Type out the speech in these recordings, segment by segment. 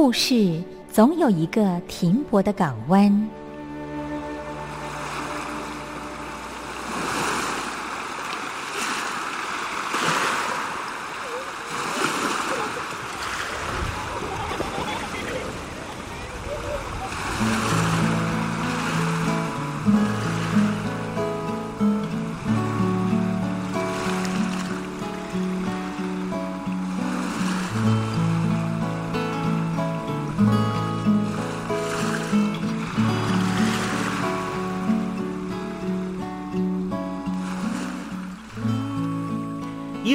故事总有一个停泊的港湾。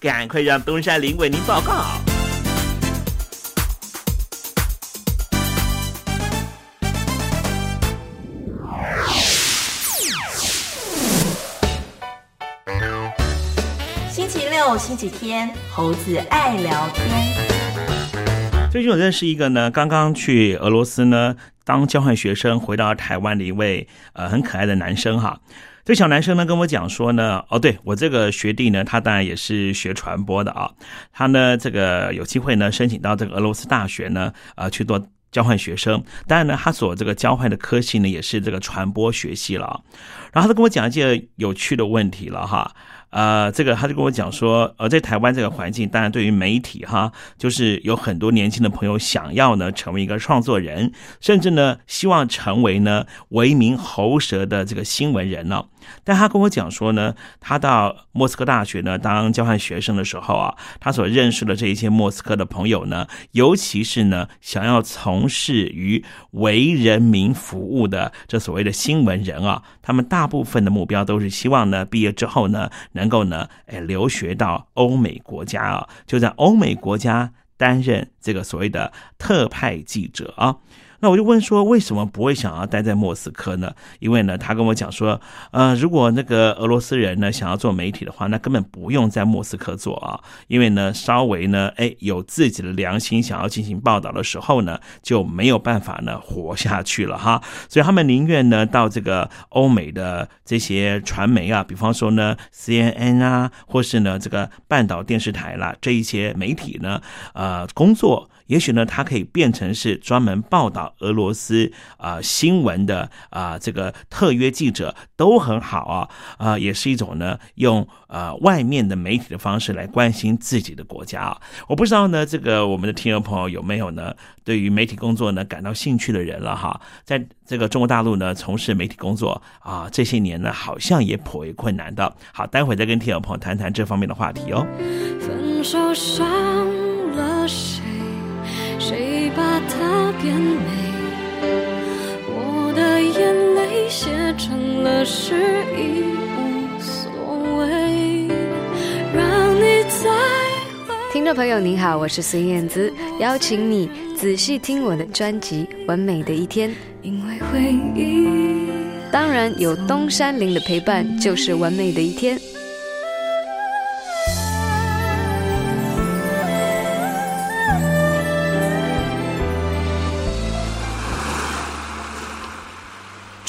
赶快让东山林为您报告。星期六、星期天，猴子爱聊天。最近我认识一个呢，刚刚去俄罗斯呢当交换学生回到台湾的一位呃很可爱的男生哈。这小男生呢跟我讲说呢，哦，对我这个学弟呢，他当然也是学传播的啊，他呢这个有机会呢申请到这个俄罗斯大学呢，呃去做交换学生，当然呢他所这个交换的科系呢也是这个传播学系了，然后他跟我讲一些有趣的问题了哈。呃，这个他就跟我讲说，呃，在台湾这个环境，当然对于媒体哈，就是有很多年轻的朋友想要呢成为一个创作人，甚至呢希望成为呢为名喉舌的这个新闻人呢。但他跟我讲说呢，他到莫斯科大学呢当交换学生的时候啊，他所认识的这一些莫斯科的朋友呢，尤其是呢想要从事于为人民服务的这所谓的新闻人啊，他们大部分的目标都是希望呢毕业之后呢。能够呢，哎，留学到欧美国家啊，就在欧美国家担任这个所谓的特派记者啊。那我就问说，为什么不会想要待在莫斯科呢？因为呢，他跟我讲说，呃，如果那个俄罗斯人呢想要做媒体的话，那根本不用在莫斯科做啊，因为呢，稍微呢，哎，有自己的良心，想要进行报道的时候呢，就没有办法呢活下去了哈。所以他们宁愿呢到这个欧美的这些传媒啊，比方说呢 CNN 啊，或是呢这个半岛电视台啦这一些媒体呢，呃，工作。也许呢，他可以变成是专门报道俄罗斯啊新闻的啊这个特约记者都很好啊啊，也是一种呢用呃外面的媒体的方式来关心自己的国家啊。我不知道呢，这个我们的听众朋友有没有呢对于媒体工作呢感到兴趣的人了哈？在这个中国大陆呢从事媒体工作啊这些年呢好像也颇为困难的。好，待会再跟听众朋友谈谈这方面的话题哦。分手伤了谁？谁把它变美？我的眼泪写成了诗，已无所谓。让你再听众朋友您好，我是孙燕姿，邀请你仔细听我的专辑《完美的一天》。因为回忆，当然有东山林的陪伴，就是完美的一天。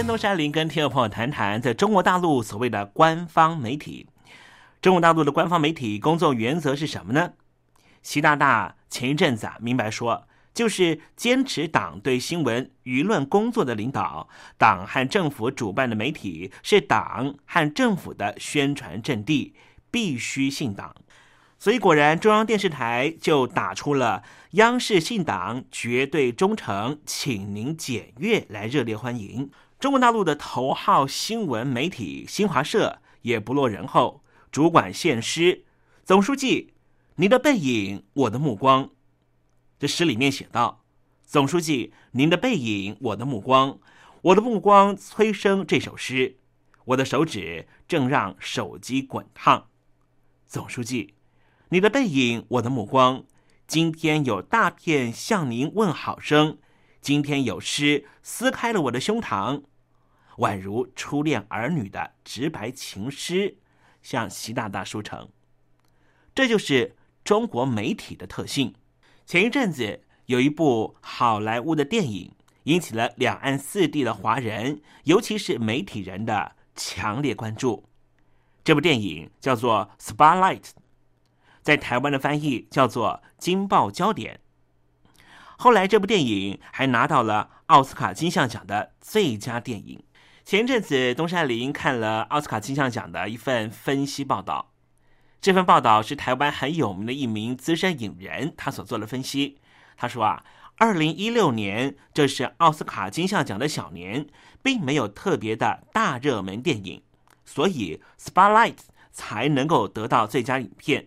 山东山林跟听众朋友谈谈，在中国大陆所谓的官方媒体，中国大陆的官方媒体工作原则是什么呢？习大大前一阵子啊，明白说，就是坚持党对新闻舆论工作的领导，党和政府主办的媒体是党和政府的宣传阵地，必须信党。所以果然，中央电视台就打出了“央视信党，绝对忠诚，请您检阅”来热烈欢迎。中国大陆的头号新闻媒体新华社也不落人后，主管献诗：“总书记，您的背影，我的目光。”这诗里面写道：“总书记，您的背影，我的目光，我的目光催生这首诗，我的手指正让手机滚烫。总书记，你的背影，我的目光，今天有大片向您问好声，今天有诗撕开了我的胸膛。”宛如初恋儿女的直白情诗，向习大大书成。这就是中国媒体的特性。前一阵子有一部好莱坞的电影，引起了两岸四地的华人，尤其是媒体人的强烈关注。这部电影叫做《Spotlight》，在台湾的翻译叫做《金爆焦点》。后来，这部电影还拿到了奥斯卡金像奖的最佳电影。前阵子，东山林看了奥斯卡金像奖的一份分析报道。这份报道是台湾很有名的一名资深影人他所做的分析。他说啊，二零一六年这是奥斯卡金像奖的小年，并没有特别的大热门电影，所以《Spotlight》才能够得到最佳影片。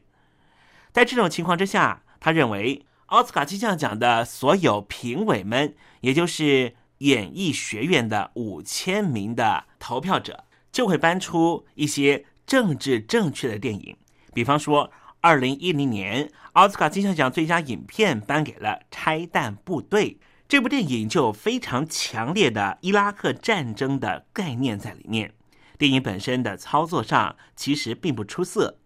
在这种情况之下，他认为奥斯卡金像奖的所有评委们，也就是演艺学院的五千名的投票者就会搬出一些政治正确的电影，比方说，二零一零年奥斯卡金像奖最佳影片颁给了《拆弹部队》这部电影，就有非常强烈的伊拉克战争的概念在里面。电影本身的操作上其实并不出色，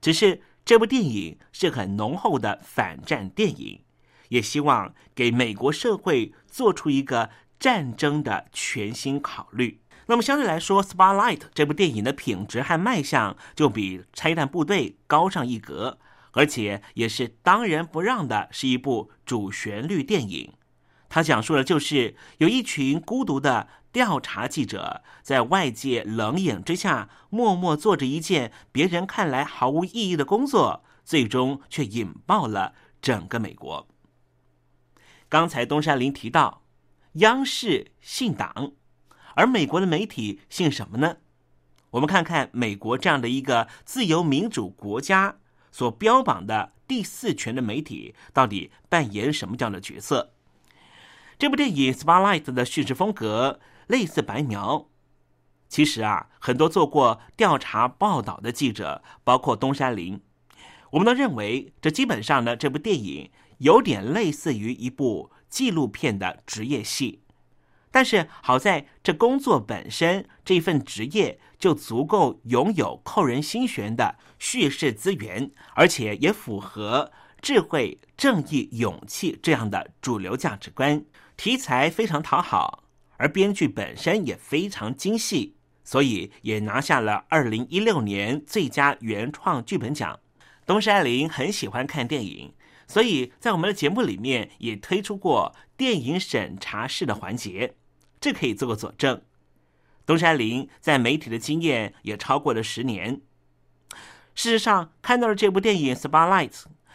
只是这部电影是很浓厚的反战电影，也希望给美国社会做出一个。战争的全新考虑。那么相对来说，《Spotlight》这部电影的品质和卖相就比《拆弹部队》高上一格，而且也是当仁不让的，是一部主旋律电影。它讲述的就是有一群孤独的调查记者，在外界冷眼之下，默默做着一件别人看来毫无意义的工作，最终却引爆了整个美国。刚才东山林提到。央视信党，而美国的媒体信什么呢？我们看看美国这样的一个自由民主国家所标榜的第四权的媒体，到底扮演什么样的角色？这部电影《Spotlight》的叙事风格类似白描。其实啊，很多做过调查报道的记者，包括东山林，我们都认为，这基本上呢，这部电影有点类似于一部。纪录片的职业戏，但是好在这工作本身这份职业就足够拥有扣人心弦的叙事资源，而且也符合智慧、正义、勇气这样的主流价值观。题材非常讨好，而编剧本身也非常精细，所以也拿下了二零一六年最佳原创剧本奖。东山林很喜欢看电影。所以在我们的节目里面也推出过电影审查室的环节，这可以做个佐证。东山林在媒体的经验也超过了十年，事实上，看到了这部电影《Spotlight》，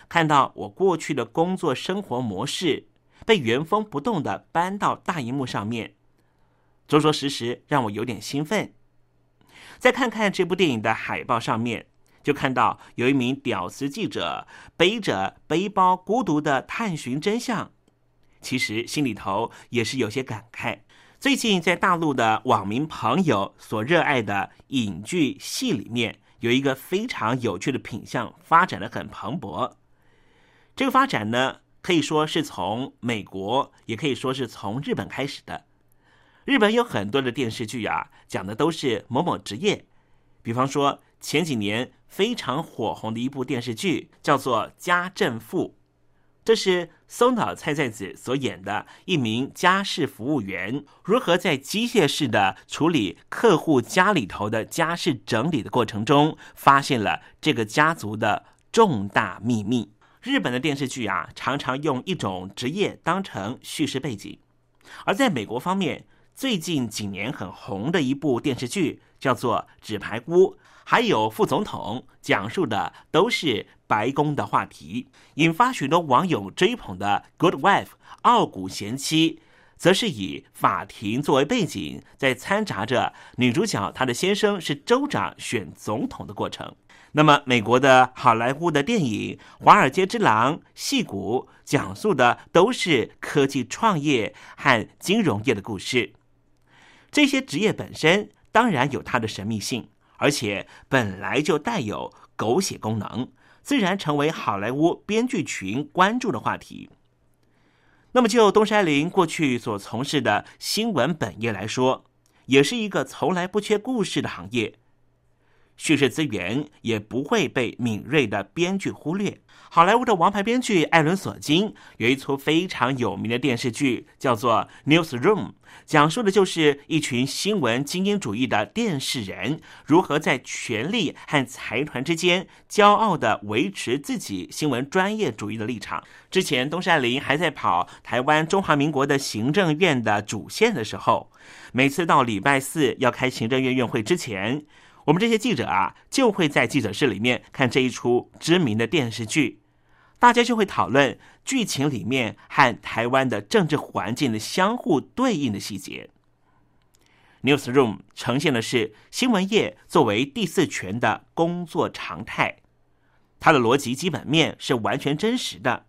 看到我过去的工作生活模式被原封不动的搬到大荧幕上面，着着实实让我有点兴奋。再看看这部电影的海报上面，就看到有一名屌丝记者背着背包，孤独的探寻真相。其实心里头也是有些感慨。最近在大陆的网民朋友所热爱的影剧戏里面，有一个非常有趣的品相，发展的很蓬勃。这个发展呢，可以说是从美国，也可以说是从日本开始的。日本有很多的电视剧啊，讲的都是某某职业，比方说前几年非常火红的一部电视剧，叫做《家政妇》。这是松岛菜菜子所演的一名家事服务员，如何在机械式的处理客户家里头的家事整理的过程中，发现了这个家族的重大秘密。日本的电视剧啊，常常用一种职业当成叙事背景，而在美国方面，最近几年很红的一部电视剧叫做《纸牌屋》。还有副总统讲述的都是白宫的话题，引发许多网友追捧的《Good Wife》傲骨贤妻，则是以法庭作为背景，在掺杂着女主角她的先生是州长选总统的过程。那么，美国的好莱坞的电影《华尔街之狼》戏骨讲述的都是科技创业和金融业的故事。这些职业本身当然有它的神秘性。而且本来就带有狗血功能，自然成为好莱坞编剧群关注的话题。那么，就东山林过去所从事的新闻本业来说，也是一个从来不缺故事的行业，叙事资源也不会被敏锐的编剧忽略。好莱坞的王牌编剧艾伦·索金有一出非常有名的电视剧，叫做《Newsroom》，讲述的就是一群新闻精英主义的电视人如何在权力和财团之间骄傲地维持自己新闻专业主义的立场。之前东山林还在跑台湾中华民国的行政院的主线的时候，每次到礼拜四要开行政院院会之前。我们这些记者啊，就会在记者室里面看这一出知名的电视剧，大家就会讨论剧情里面和台湾的政治环境的相互对应的细节。Newsroom 呈现的是新闻业作为第四权的工作常态，它的逻辑基本面是完全真实的，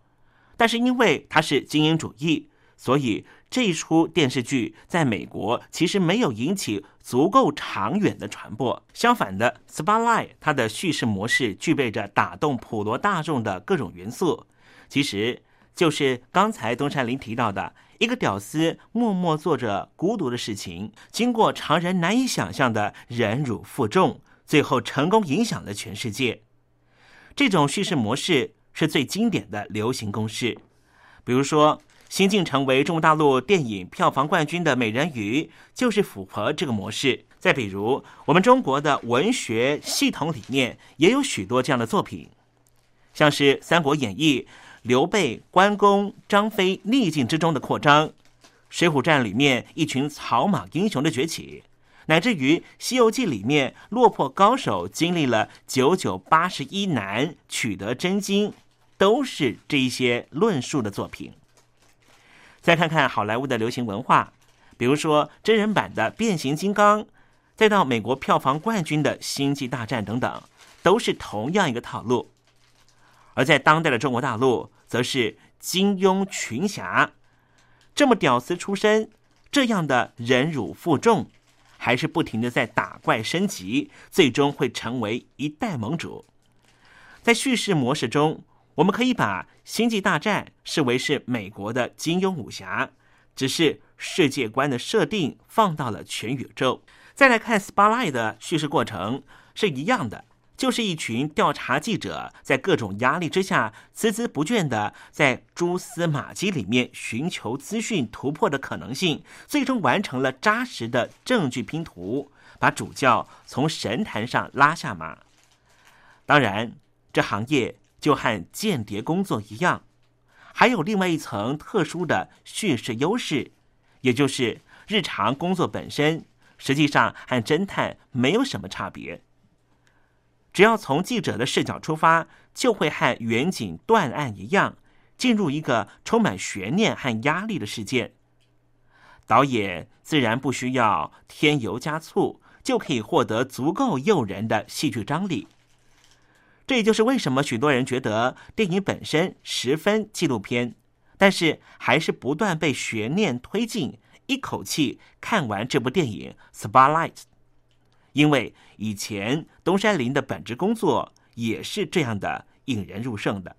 但是因为它是精英主义，所以。这一出电视剧在美国其实没有引起足够长远的传播。相反的，《Spotlight》它的叙事模式具备着打动普罗大众的各种元素，其实就是刚才东山林提到的一个屌丝默默做着孤独的事情，经过常人难以想象的忍辱负重，最后成功影响了全世界。这种叙事模式是最经典的流行公式，比如说。新晋成为中国大陆电影票房冠军的《美人鱼》就是符合这个模式。再比如，我们中国的文学系统里面也有许多这样的作品，像是《三国演义》刘备、关公、张飞逆境之中的扩张，《水浒传》里面一群草莽英雄的崛起，乃至于《西游记》里面落魄高手经历了九九八十一难取得真经，都是这一些论述的作品。再看看好莱坞的流行文化，比如说真人版的《变形金刚》，再到美国票房冠军的《星际大战》等等，都是同样一个套路。而在当代的中国大陆，则是金庸群侠，这么屌丝出身，这样的忍辱负重，还是不停的在打怪升级，最终会成为一代盟主。在叙事模式中。我们可以把《星际大战》视为是美国的金庸武侠，只是世界观的设定放到了全宇宙。再来看《Spotlight》的叙事过程是一样的，就是一群调查记者在各种压力之下孜孜不倦的在蛛丝马迹里面寻求资讯突破的可能性，最终完成了扎实的证据拼图，把主教从神坛上拉下马。当然，这行业。就和间谍工作一样，还有另外一层特殊的叙事优势，也就是日常工作本身实际上和侦探没有什么差别。只要从记者的视角出发，就会和远景断案一样，进入一个充满悬念和压力的事件。导演自然不需要添油加醋，就可以获得足够诱人的戏剧张力。这也就是为什么许多人觉得电影本身十分纪录片，但是还是不断被悬念推进，一口气看完这部电影《Spotlight》。因为以前东山林的本职工作也是这样的引人入胜的。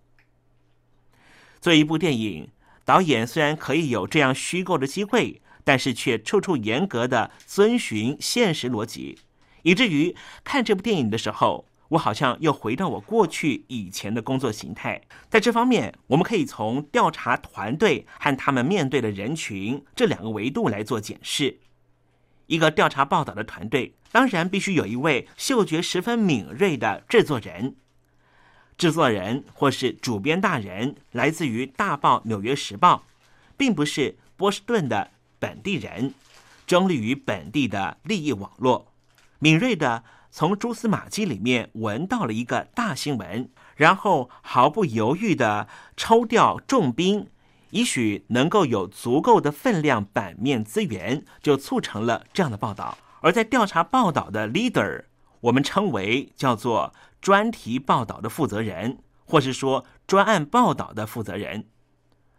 做一部电影，导演虽然可以有这样虚构的机会，但是却处处严格的遵循现实逻辑，以至于看这部电影的时候，我好像又回到我过去以前的工作形态。在这方面，我们可以从调查团队和他们面对的人群这两个维度来做检视。一个调查报道的团队，当然必须有一位嗅觉十分敏锐的制作人。制作人或是主编大人来自于大报《纽约时报》，并不是波士顿的本地人，中立于本地的利益网络，敏锐的从蛛丝马迹里面闻到了一个大新闻，然后毫不犹豫的抽调重兵。也许能够有足够的分量版面资源，就促成了这样的报道。而在调查报道的 leader，我们称为叫做专题报道的负责人，或是说专案报道的负责人。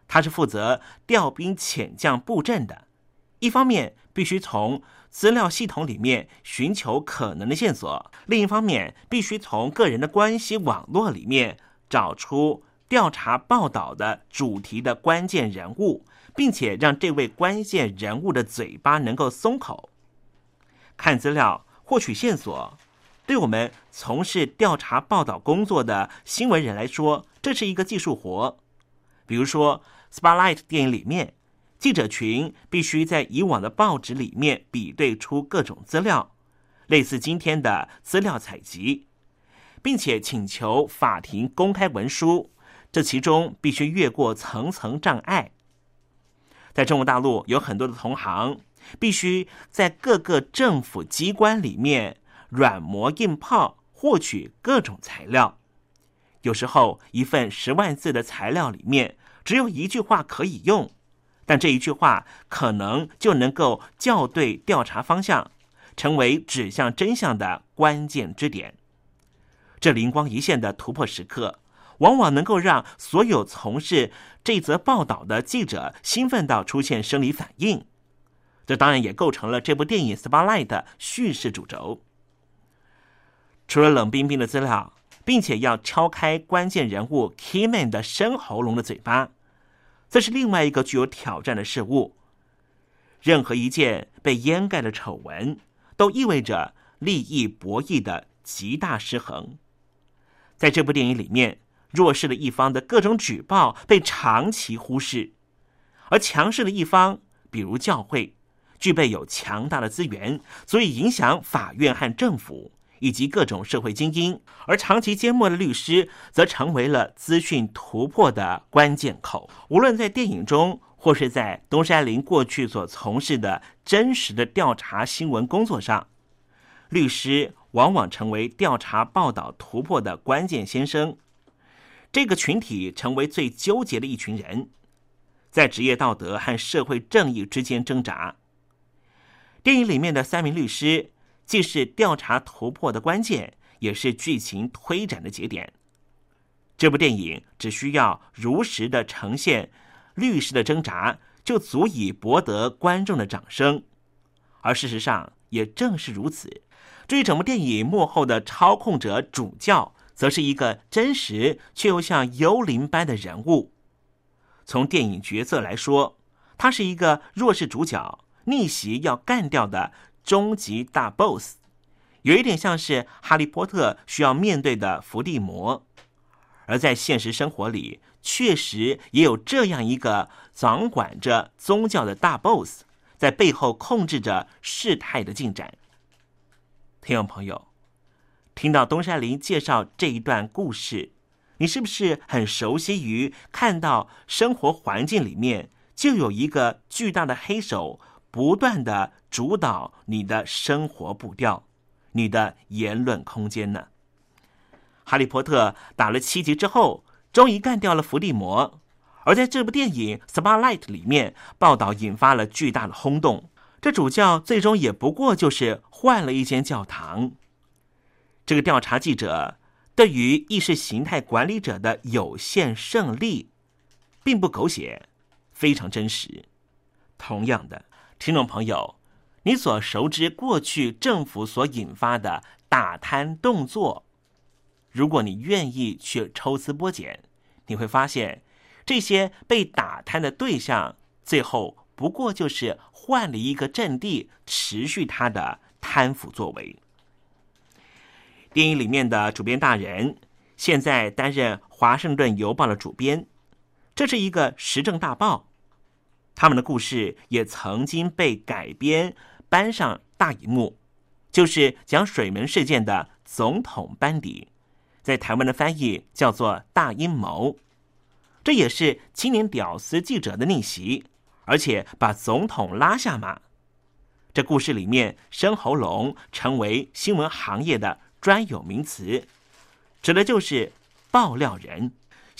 他是负责调兵遣将布阵的。一方面必须从资料系统里面寻求可能的线索，另一方面必须从个人的关系网络里面找出。调查报道的主题的关键人物，并且让这位关键人物的嘴巴能够松口。看资料获取线索，对我们从事调查报道工作的新闻人来说，这是一个技术活。比如说《Spotlight》电影里面，记者群必须在以往的报纸里面比对出各种资料，类似今天的资料采集，并且请求法庭公开文书。这其中必须越过层层障碍。在中国大陆有很多的同行，必须在各个政府机关里面软磨硬泡获取各种材料。有时候一份十万字的材料里面只有一句话可以用，但这一句话可能就能够校对调查方向，成为指向真相的关键支点。这灵光一现的突破时刻。往往能够让所有从事这则报道的记者兴奋到出现生理反应，这当然也构成了这部电影《Spotlight》的叙事主轴。除了冷冰冰的资料，并且要敲开关键人物 Keman 的深喉咙的嘴巴，这是另外一个具有挑战的事物。任何一件被掩盖的丑闻，都意味着利益博弈的极大失衡。在这部电影里面。弱势的一方的各种举报被长期忽视，而强势的一方，比如教会，具备有强大的资源，足以影响法院和政府以及各种社会精英。而长期缄默的律师，则成为了资讯突破的关键口。无论在电影中，或是在东山林过去所从事的真实的调查新闻工作上，律师往往成为调查报道突破的关键先生。这个群体成为最纠结的一群人，在职业道德和社会正义之间挣扎。电影里面的三名律师，既是调查突破的关键，也是剧情推展的节点。这部电影只需要如实的呈现律师的挣扎，就足以博得观众的掌声。而事实上，也正是如此。至于整部电影幕后的操控者主教。则是一个真实却又像幽灵般的人物。从电影角色来说，他是一个弱势主角，逆袭要干掉的终极大 BOSS，有一点像是哈利波特需要面对的伏地魔。而在现实生活里，确实也有这样一个掌管着宗教的大 BOSS，在背后控制着事态的进展。听众朋友。听到东山林介绍这一段故事，你是不是很熟悉于看到生活环境里面就有一个巨大的黑手，不断的主导你的生活步调、你的言论空间呢？哈利波特打了七集之后，终于干掉了伏地魔。而在这部电影《Spotlight》里面，报道引发了巨大的轰动。这主教最终也不过就是换了一间教堂。这个调查记者对于意识形态管理者的有限胜利，并不狗血，非常真实。同样的，听众朋友，你所熟知过去政府所引发的打贪动作，如果你愿意去抽丝剥茧，你会发现，这些被打贪的对象，最后不过就是换了一个阵地，持续他的贪腐作为。电影里面的主编大人现在担任《华盛顿邮报》的主编，这是一个时政大报。他们的故事也曾经被改编搬上大荧幕，就是讲水门事件的总统班底，在台湾的翻译叫做《大阴谋》。这也是青年屌丝记者的逆袭，而且把总统拉下马。这故事里面，生喉咙成为新闻行业的。专有名词，指的就是爆料人。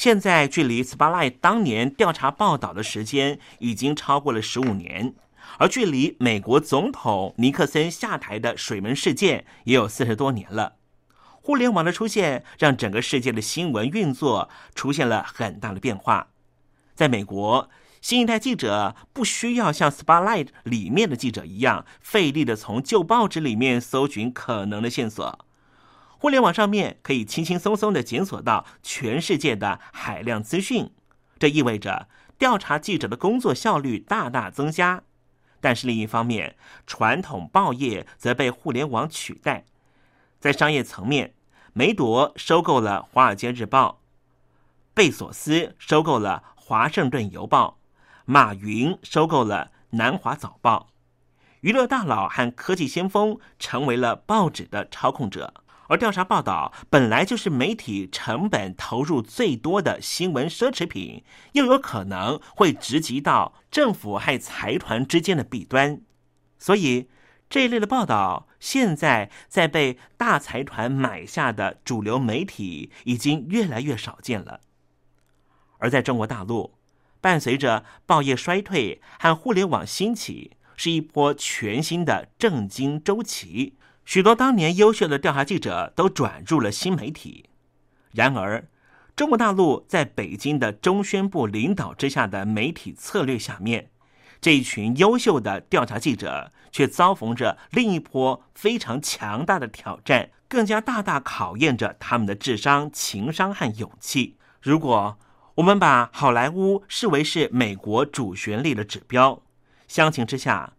现在距离 Spotlight 当年调查报道的时间已经超过了十五年，而距离美国总统尼克森下台的水门事件也有四十多年了。互联网的出现，让整个世界的新闻运作出现了很大的变化。在美国，新一代记者不需要像 Spotlight 里面的记者一样费力的从旧报纸里面搜寻可能的线索。互联网上面可以轻轻松松的检索到全世界的海量资讯，这意味着调查记者的工作效率大大增加。但是另一方面，传统报业则被互联网取代。在商业层面，梅朵收购了《华尔街日报》，贝索斯收购了《华盛顿邮报》，马云收购了《南华早报》，娱乐大佬和科技先锋成为了报纸的操控者。而调查报道本来就是媒体成本投入最多的新闻奢侈品，又有可能会直击到政府和财团之间的弊端，所以这一类的报道现在在被大财团买下的主流媒体已经越来越少见了。而在中国大陆，伴随着报业衰退和互联网兴起，是一波全新的政经周期。许多当年优秀的调查记者都转入了新媒体，然而，中国大陆在北京的中宣部领导之下的媒体策略下面，这一群优秀的调查记者却遭逢着另一波非常强大的挑战，更加大大考验着他们的智商、情商和勇气。如果我们把好莱坞视为是美国主旋律的指标，相形之下。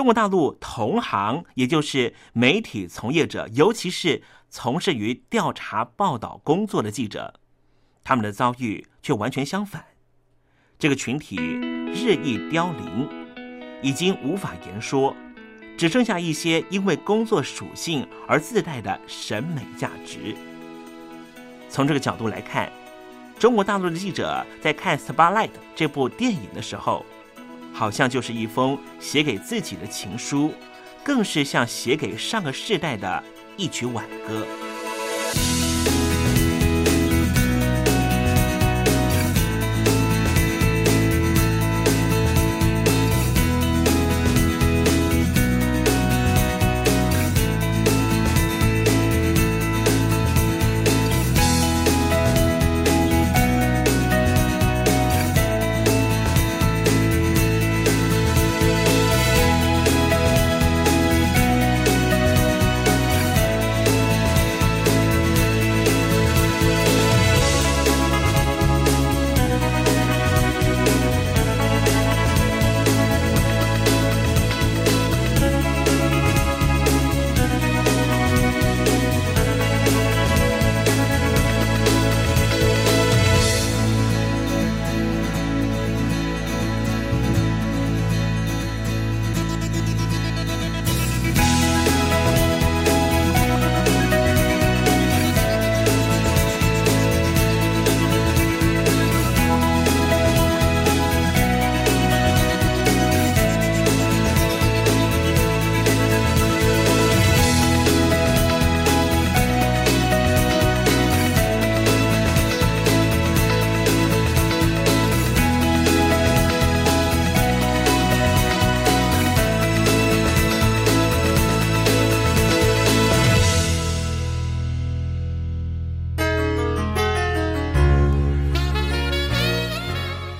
中国大陆同行，也就是媒体从业者，尤其是从事于调查报道工作的记者，他们的遭遇却完全相反。这个群体日益凋零，已经无法言说，只剩下一些因为工作属性而自带的审美价值。从这个角度来看，中国大陆的记者在看《Spotlight》这部电影的时候。好像就是一封写给自己的情书，更是像写给上个世代的一曲挽歌。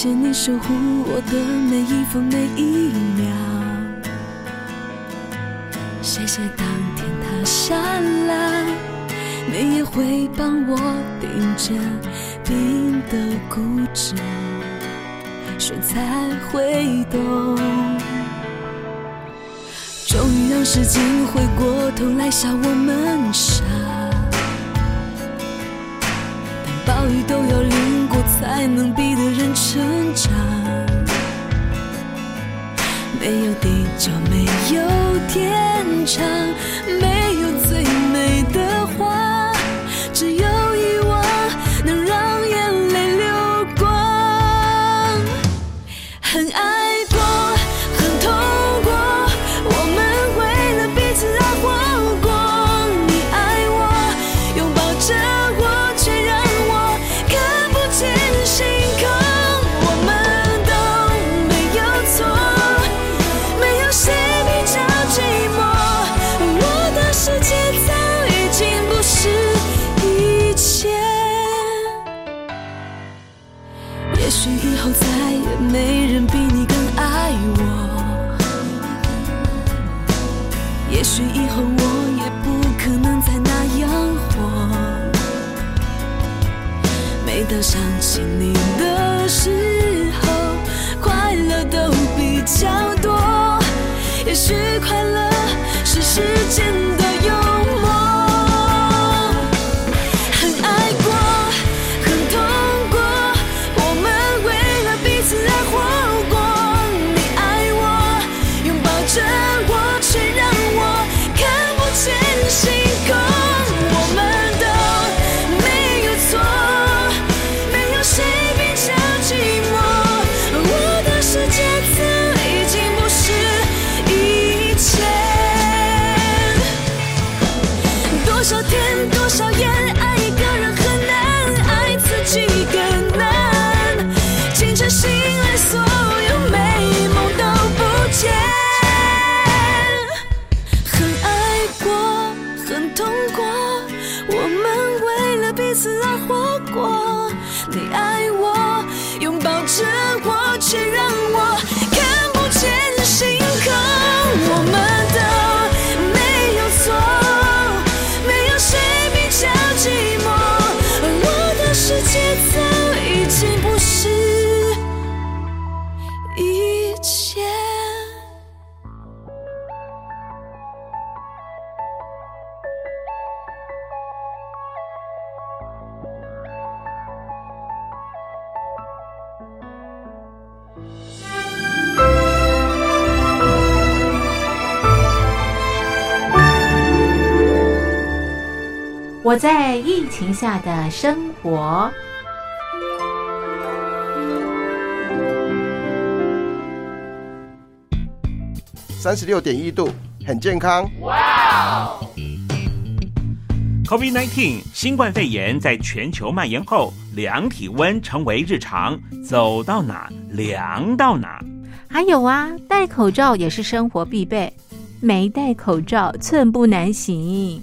谢谢你守护我的每一分每一秒，谢谢当天塌下来，你也会帮我顶着冰的固执，谁才会懂？终于让时间回过头来笑我们傻，但暴雨都要淋过才能避地久没有天长，疫情下的生活。三十六点一度，很健康。哇 COVID-19 新冠肺炎在全球蔓延后，量体温成为日常，走到哪量到哪。还有啊，戴口罩也是生活必备，没戴口罩寸步难行。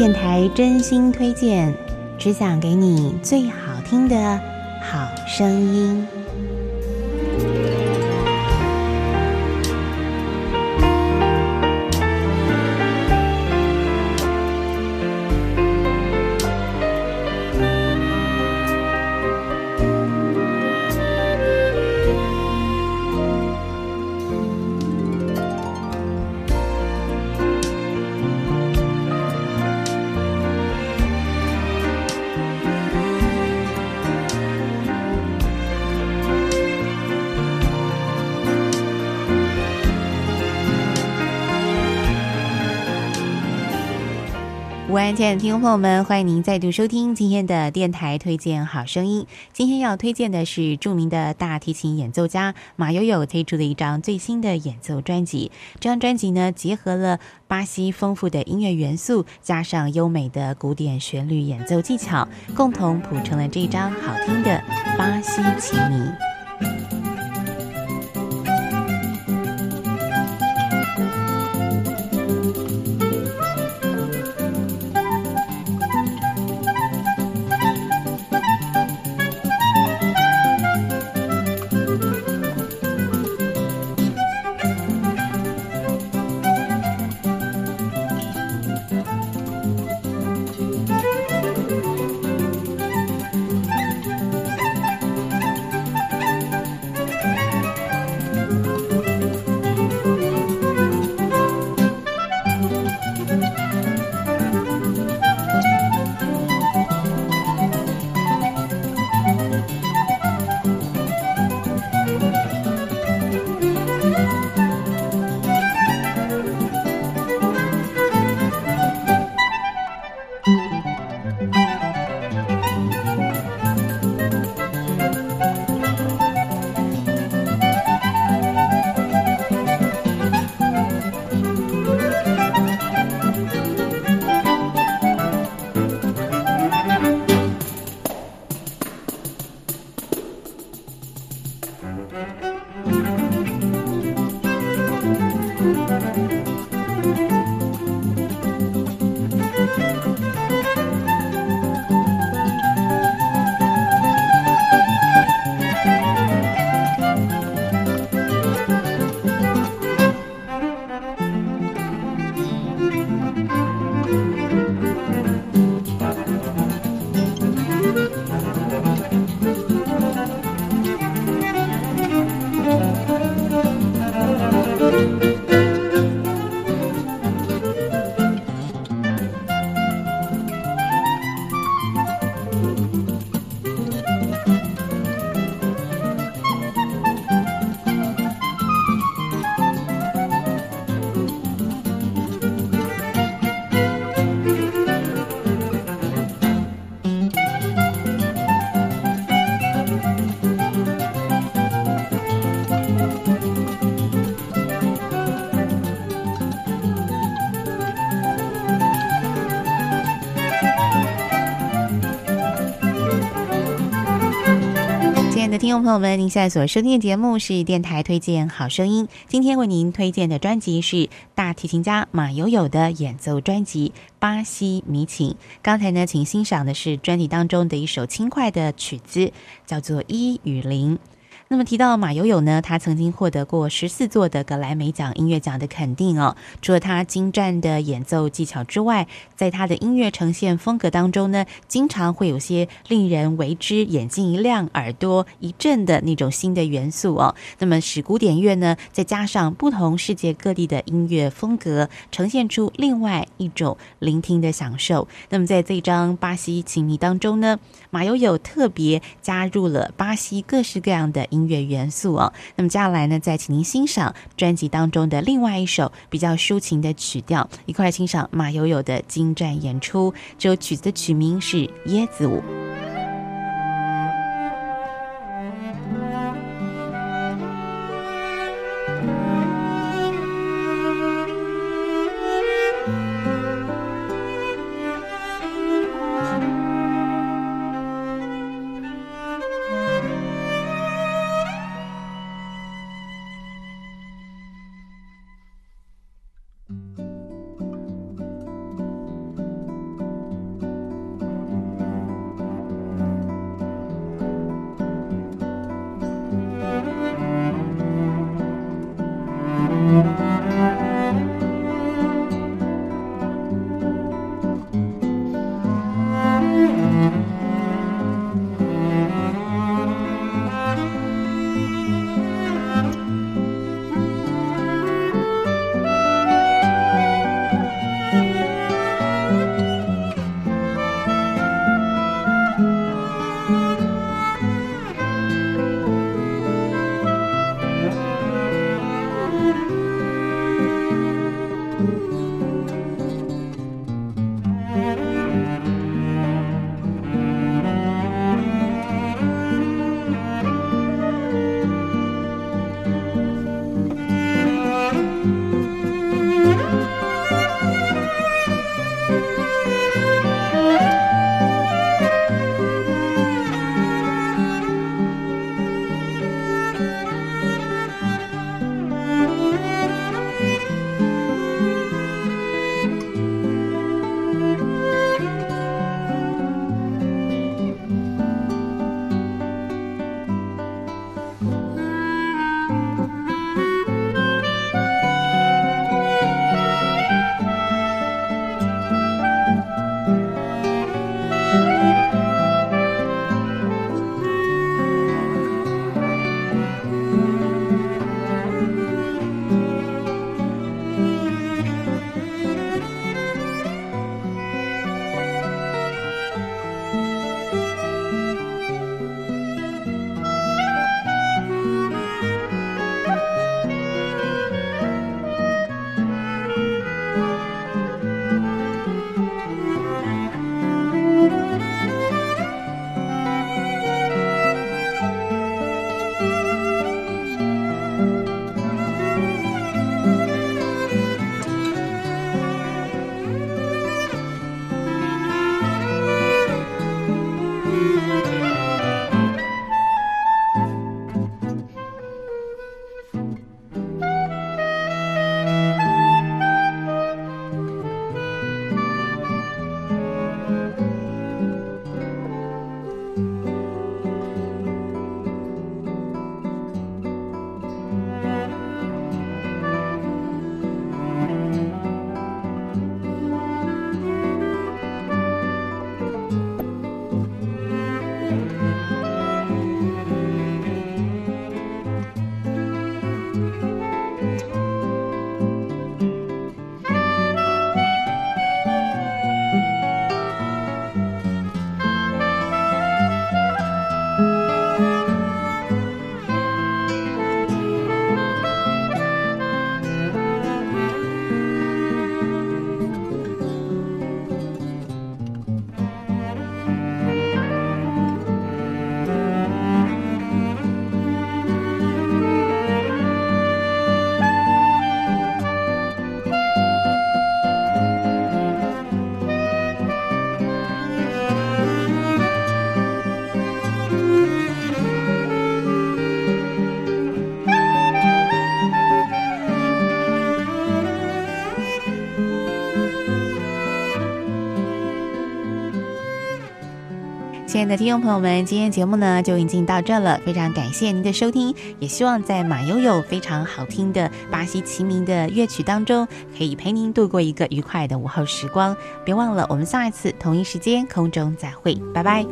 电台真心推荐，只想给你最好听的好声音。安，亲爱的听众朋友们，欢迎您再度收听今天的电台推荐好声音。今天要推荐的是著名的大提琴演奏家马友友推出的一张最新的演奏专辑。这张专辑呢，结合了巴西丰富的音乐元素，加上优美的古典旋律演奏技巧，共同谱成了这张好听的巴西奇迷。亲爱的听众朋友们，您现在所收听的节目是电台推荐好声音。今天为您推荐的专辑是大提琴家马友友的演奏专辑《巴西迷情》。刚才呢，请欣赏的是专辑当中的一首轻快的曲子，叫做《一与零》。那么提到马友友呢，他曾经获得过十四座的格莱美奖音乐奖的肯定哦。除了他精湛的演奏技巧之外，在他的音乐呈现风格当中呢，经常会有些令人为之眼睛一亮、耳朵一震的那种新的元素哦。那么使古典乐呢，再加上不同世界各地的音乐风格，呈现出另外一种聆听的享受。那么在这张巴西情迷当中呢，马友友特别加入了巴西各式各样的音。音乐元素啊，那么接下来呢，再请您欣赏专辑当中的另外一首比较抒情的曲调，一块欣赏马友友的精湛演出。这首曲子的曲名是《椰子舞》。亲爱的听众朋友们，今天节目呢就已经到这了，非常感谢您的收听，也希望在马悠悠非常好听的巴西齐名的乐曲当中，可以陪您度过一个愉快的午后时光。别忘了，我们下一次同一时间空中再会，拜拜。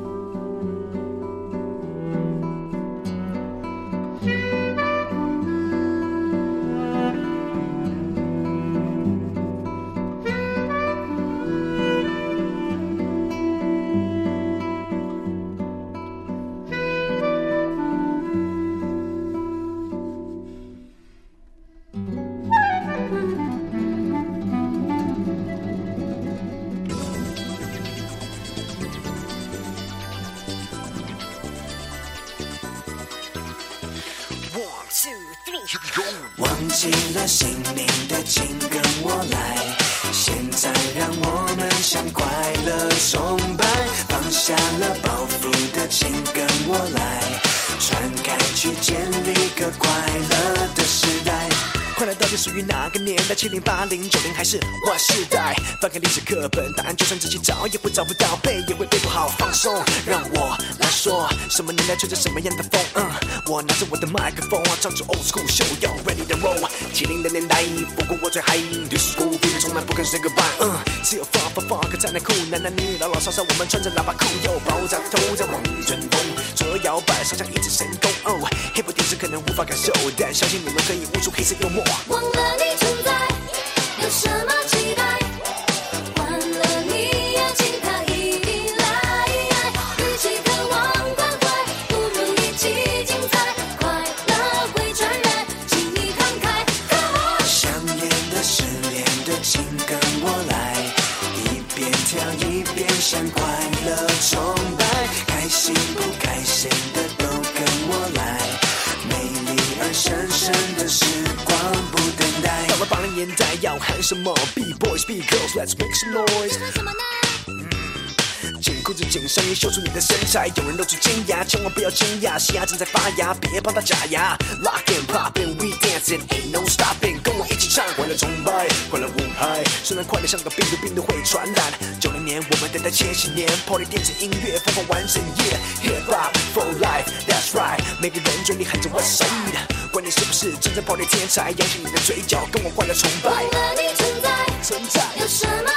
请跟我来。传开去，建立个快乐。是属于哪个年代？七零、八零、九零还是 Y 世代？翻开历史课本，答案就算仔细找也会找不到，背也会背不好。放松，让我来说，什么年代吹着什么样的风？嗯，我拿着我的麦克风，唱出 old school show，要 ready to roll。七零的年代，不过我最嗨，disco 毕竟从来不肯 say goodbye。嗯，只有 funk funk funk 才能酷，男男女女老老少少，我们穿着喇叭裤，又爆炸头在往前冲，左右摇摆，上下一直神功。哦，hip hop 电视可能无法感受，但相信你们可以悟出黑色幽默。忘了你存在，有什么要喊什么？B boys, B girls, let's make some noise。紧裤子紧上衣，秀出你的身材。有人露出尖牙，千万不要惊讶，新芽正在发芽，别帮它假牙。Lock and pop and we dancing, ain't no stopping，跟我一起唱，快乐崇拜，快乐舞嗨。虽然快乐像个病毒，病毒会传染。九零年我们等待千禧年，Party 电子音乐疯狂完整，Yeah，Hip hop for life，That's right，每个人嘴里喊着管你是真正 Party 天才，扬起你的嘴角，跟我快乐崇拜。忘了你存在，存在，有什么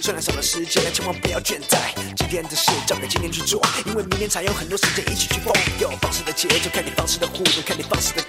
虽然少了时间，但千万不要倦怠。今天的事交给今天去做，因为明天才有很多时间一起去疯。有放肆的节奏，看你放肆的互动，看你放肆的